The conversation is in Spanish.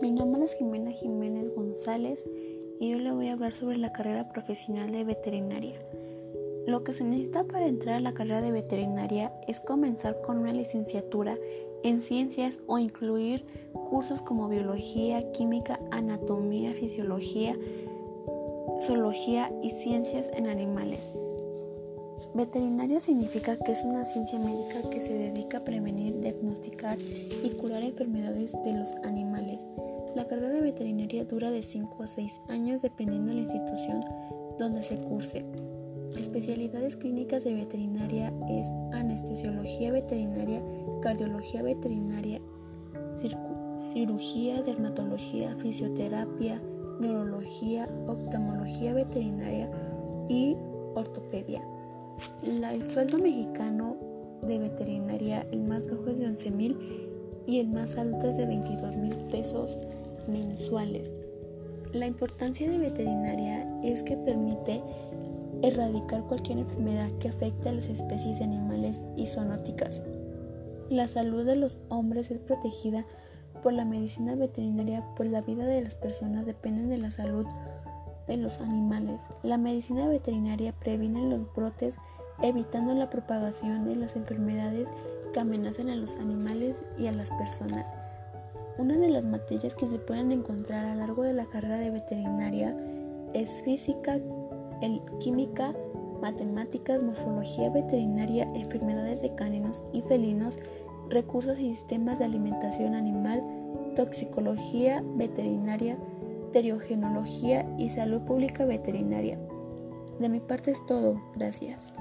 Mi nombre es Jimena Jiménez González y yo le voy a hablar sobre la carrera profesional de veterinaria. Lo que se necesita para entrar a la carrera de veterinaria es comenzar con una licenciatura en ciencias o incluir cursos como biología, química, anatomía, fisiología, zoología y ciencias en animales. Veterinaria significa que es una ciencia médica que se dedica a prevenir, diagnosticar y curar enfermedades de los animales. La carrera de veterinaria dura de 5 a 6 años dependiendo de la institución donde se curse. Especialidades clínicas de veterinaria es anestesiología veterinaria, cardiología veterinaria, cirugía, dermatología, fisioterapia, neurología, oftalmología veterinaria y ortopedia. el sueldo mexicano de veterinaria, el más bajo es de 11 mil y el más alto es de 22 mil pesos mensuales. La importancia de veterinaria es que permite erradicar cualquier enfermedad que afecte a las especies de animales y zoonóticas. La salud de los hombres es protegida por la medicina veterinaria, pues la vida de las personas depende de la salud de los animales. La medicina veterinaria previene los brotes, evitando la propagación de las enfermedades que amenazan a los animales y a las personas. Una de las materias que se pueden encontrar a lo largo de la carrera de veterinaria es física, química, matemáticas, morfología veterinaria, enfermedades de caninos y felinos, recursos y sistemas de alimentación animal, toxicología veterinaria, teriogenología y salud pública veterinaria. De mi parte es todo. Gracias.